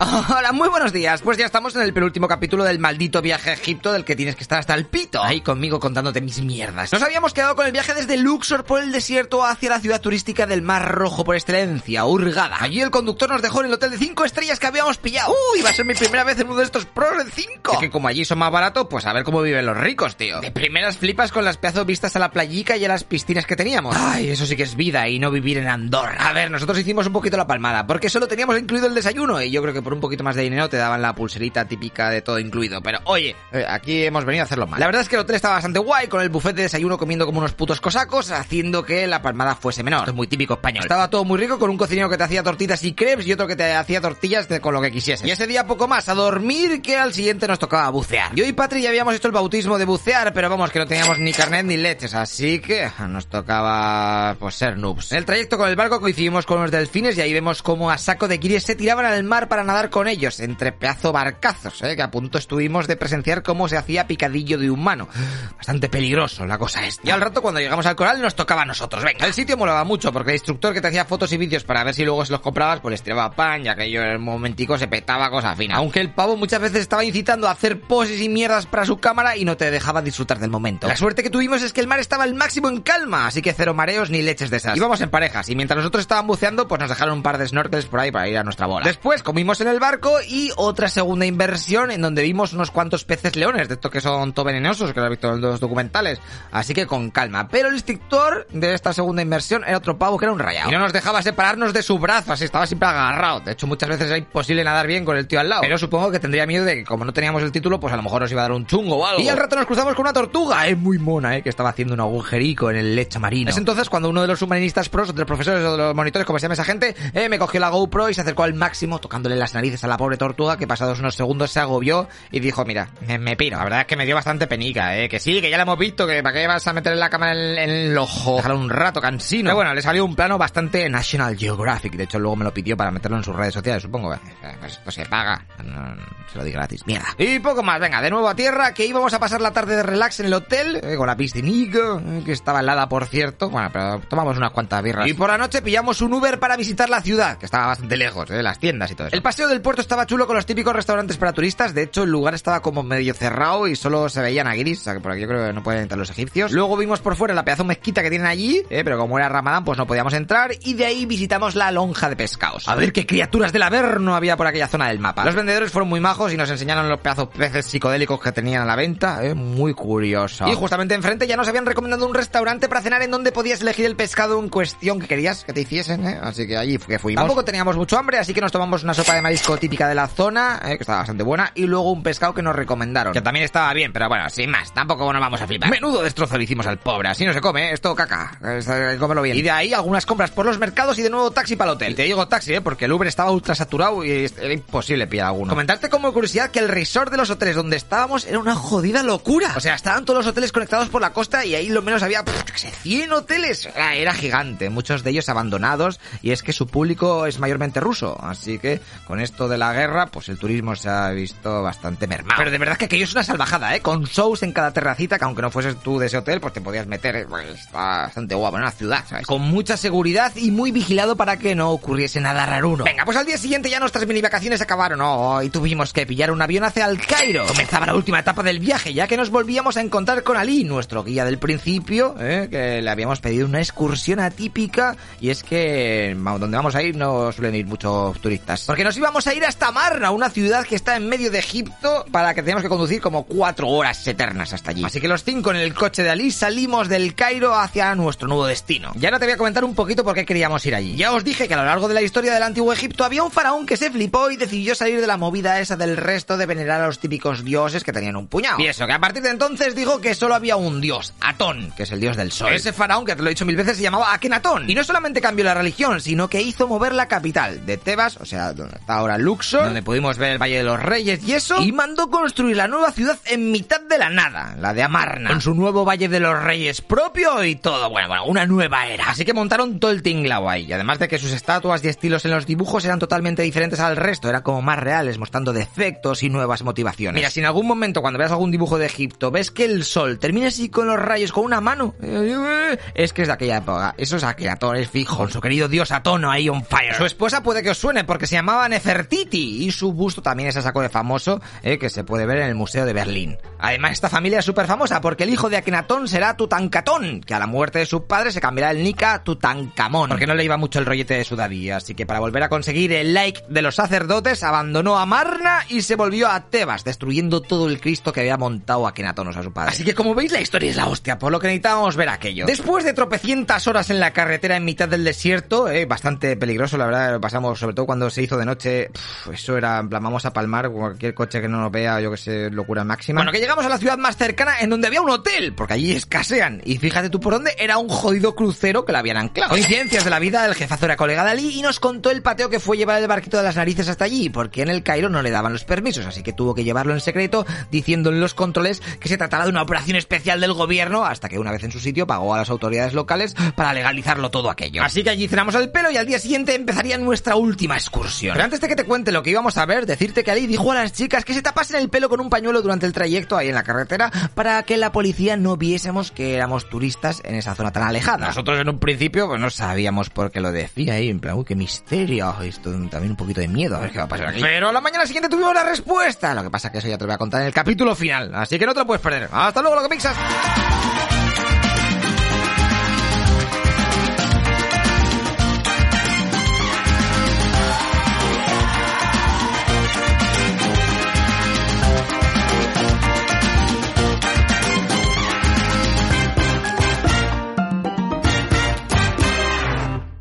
Hola, muy buenos días. Pues ya estamos en el penúltimo capítulo del maldito viaje a Egipto del que tienes que estar hasta el pito. Ahí conmigo contándote mis mierdas. Nos habíamos quedado con el viaje desde Luxor por el desierto hacia la ciudad turística del Mar Rojo por excelencia, Hurgada. Allí el conductor nos dejó en el hotel de 5 estrellas que habíamos pillado. Uy, va a ser mi primera vez en uno de estos pros de 5. que como allí son más baratos, pues a ver cómo viven los ricos, tío. De primeras flipas con las pedazos vistas a la playica y a las piscinas que teníamos. Ay, eso sí que es vida y no vivir en Andorra. A ver, nosotros hicimos un poquito la palmada, porque solo teníamos incluido el desayuno y yo creo que por un poquito más de dinero te daban la pulserita típica de todo incluido. Pero oye, eh, aquí hemos venido a hacerlo mal. La verdad es que el hotel estaba bastante guay, con el buffet de desayuno comiendo como unos putos cosacos, haciendo que la palmada fuese menor. Esto es muy típico español. Estaba todo muy rico con un cocinero que te hacía tortitas y crepes y otro que te hacía tortillas de, con lo que quisiese. Y ese día poco más, a dormir, que al siguiente nos tocaba bucear. Yo y Patri ya habíamos hecho el bautismo de bucear, pero vamos, que no teníamos ni carnet ni leches, así que nos tocaba, pues, ser noobs. En el trayecto con el barco coincidimos con los delfines y ahí vemos cómo a saco de guiris se tiraban al mar para nadar con ellos, entre pedazo barcazos, ¿eh? que a punto estuvimos de presenciar cómo se hacía picadillo de humano. Bastante peligroso la cosa esta. Y al rato cuando llegamos al coral nos tocaba a nosotros. Venga, el sitio molaba mucho porque el instructor que te hacía fotos y vídeos para ver si luego se los comprabas, pues les tiraba pan, ya que yo en un momentico se petaba cosa fina. Aunque el pavo muchas veces estaba incitando a hacer poses y mierdas para su cámara y no te dejaba disfrutar del momento. La suerte que tuvimos es que el mar estaba al máximo en calma, así que cero mareos ni leches de esas. Íbamos en parejas y mientras nosotros estaban buceando, pues nos dejaron un par de snorkels por ahí para ir a nuestra bola. Después comimos en el barco y otra segunda inversión en donde vimos unos cuantos peces leones, de estos que son todo venenosos, que lo he visto en los documentales. Así que con calma. Pero el instructor de esta segunda inversión era otro pavo que era un rayado. Y no nos dejaba separarnos de su brazo, así estaba siempre agarrado. De hecho, muchas veces era imposible nadar bien con el tío al lado. Pero supongo que tendría miedo de que como no teníamos el título, pues a lo mejor nos iba a dar un chungo o algo. Y al rato nos cruzamos con una tortuga, es muy mona, eh, que estaba haciendo un agujerico en el lecho marino. Es entonces cuando uno de los submarinistas pros, de los profesores o de los monitores, como se llama esa gente, eh, me cogió la GoPro y se acercó al máximo, tocándole las narices a la pobre tortuga, que pasados unos segundos se agobió y dijo, mira, me, me piro. La verdad es que me dio bastante penica, eh, que sí, que ya la hemos visto, que para qué vas a meter la cámara en, en el ojo. Déjalo un rato, cansino. Pero bueno, le salió un plano bastante National Geographic, de hecho luego me lo pidió para meterlo en sus redes sociales, supongo. Eh, Pues esto se paga, no, no, se lo di gratis, mierda. Y poco más, venga, de nuevo a tierra, que íbamos a pasar la tarde de relax en el hotel, eh, con la piscinica, eh, que estaba helada por cierto, bueno, pero tomamos unas cuantas birras. Y por la noche pillamos un Uber para visitar la ciudad, que estaba bastante lejos, eh, las tiendas y todo eso. El paseo del puerto estaba chulo con los típicos restaurantes para turistas, de hecho el lugar estaba como medio cerrado y solo se veían aguiris, o sea que por aquí yo creo que no pueden entrar los egipcios. Luego vimos por fuera la pedazo mezquita que tienen allí, eh, pero como era Ramadán pues no podíamos entrar y de ahí visitamos la lonja de pescados. A ver qué criaturas del averno había por aquella zona del mapa. Los vendedores fueron muy majos y nos enseñaron los pedazos peces psicodélicos que tenían a la venta, eh, muy curioso. Y justamente enfrente ya nos habían recomendado un restaurante para cenar en donde podías elegir el pescado en cuestión que querías que te hiciesen, eh. Así que allí que fuimos. Tampoco teníamos mucho hambre, así que nos tomamos una sopa de marisco típica de la zona, eh, que estaba bastante buena, y luego un pescado que nos recomendaron, que también estaba bien, pero bueno, sin más, tampoco nos vamos a flipar. Menudo destrozo le hicimos al pobre, así no se come, eh, esto caca, eh, cómelo bien. Y de ahí algunas compras por los mercados y de nuevo taxi para el hotel. Y te digo taxi, eh, porque el Uber estaba ultra saturado y era imposible pillar alguno. Comentarte como curiosidad que el resort de los hoteles donde estábamos era una jodida locura. O sea, estaban todos los hoteles conectados por la costa y ahí lo menos había, pff, yo qué sé, 100 hoteles. Era, era gigante, muchos de ellos abandonados y es que su público es mayormente ruso. Así que con esto de la guerra, pues el turismo se ha visto bastante mermado. Pero de verdad que aquello es una salvajada, ¿eh? Con shows en cada terracita, que aunque no fueses tú de ese hotel, pues te podías meter, eh, pues está bastante guapo, en una ciudad, ¿sabes? Con mucha seguridad y muy vigilado para que no ocurriese nada raruno. Venga, pues al día siguiente ya nuestras mini vacaciones acabaron, oh, y tuvimos que pillar un avión hacia el Cairo. Comenzaba la última etapa del viaje, ya que nos volvíamos a encontrar con Ali, nuestro guía del principio, ¿eh? que le habíamos pedido una excursión atípica, y es que donde vamos a ir no suelen ir muchos turistas. Porque nos íbamos a ir hasta Marna, una ciudad que está en medio de Egipto, para que teníamos que conducir como cuatro horas eternas hasta allí. Así que los cinco en el coche de Ali salimos del Cairo hacia nuestro nuevo destino. Ya no te voy a comentar un poquito por qué queríamos ir allí. Ya os dije que a lo largo de la historia del antiguo Egipto había un faraón que se flipó y decidió salir de la movida esa del resto de venerar a los típicos dioses que tenían un puñado. Y eso, que a partir de entonces dijo que solo había un dios, Atón, que es el dios del sol. Ese faraón, que te lo he dicho mil veces, se llamaba Akenatón. Y no solamente cambió la religión, sino que hizo mover la capital de Tebas, o sea, donde está ahora Luxor, donde pudimos ver el Valle de los Reyes y eso, y mandó construir la nueva ciudad en mitad de la nada, la de Amarna, con su nuevo Valle de los Reyes propio y todo, bueno, bueno, una nueva era. Así que montaron todo el tinglao ahí, y además de que sus estatuas y estilos en los dibujos eran totalmente diferentes al resto, eran como más reales, mostrando defectos y nuevas motivaciones. Mira, si en algún momento cuando veas algún dibujo de Egipto ves que el sol termina así con los rayos con una mano, es que es de aquella época. Eso es Akenatón, es fijo, con su querido dios Atono ahí on fire. Su esposa puede que os suene porque se llamaba Nefertiti Y su busto también es a saco de famoso eh, que se puede ver en el Museo de Berlín. Además, esta familia es súper famosa porque el hijo de Akenatón será Tutankaton, que a la muerte de su padre se cambiará el Nika Tutankamón, porque no le iba mucho el rollete de su daddy, así que para volver a conseguir el like de los sacerdotes abandonó a Marna y se volvió a Tebas, destruyendo todo el Cristo que había montado Akenatón, o sea, su padre. Así que como veis la historia es la hostia, por lo que necesitábamos ver aquello. Después de tropecientas horas en la carretera en mitad del desierto, eh, bastante peligroso, la verdad, lo pasamos, sobre todo cuando se hizo de noche, pff, eso era, en plan, vamos a palmar cualquier coche que no nos vea, yo que sé, locura máxima. Bueno, que llegamos a la ciudad más cercana en donde había un hotel, porque allí escasean, y fíjate tú por dónde, era un jodido crucero que la habían anclado. Coincidencias de la vida, el jefazo era colega de Ali y nos contó el pateo que fue llevar el barquito de las narices hasta allí, porque en el Cairo no le daban los permisos, así que tuvo que llevarlo en secreto, diciendo en los controles que se trataba de una operación especial del gobierno, hasta que una vez en su sitio pagó a las autoridades locales para legalizarlo todo aquello. Así que allí cenamos el pelo y al día siguiente empezaría nuestra última excursión. Pero antes de que te cuente lo que íbamos a ver, decirte que Ali dijo a las chicas que se tapasen el pelo con un pañuelo durante el trayecto ahí en la carretera para que la policía no viésemos que éramos turistas en esa zona tan alejada. Nosotros en un principio pues no sabíamos por qué lo decía ahí, en plan, uy, qué misterio, esto también un poquito de miedo, a ver qué va a pasar aquí. Pero la mañana siguiente tuvimos la respuesta, lo que pasa que eso ya te lo voy a contar en el capítulo final, así que no te lo puedes perder. Hasta luego, lo que pixas.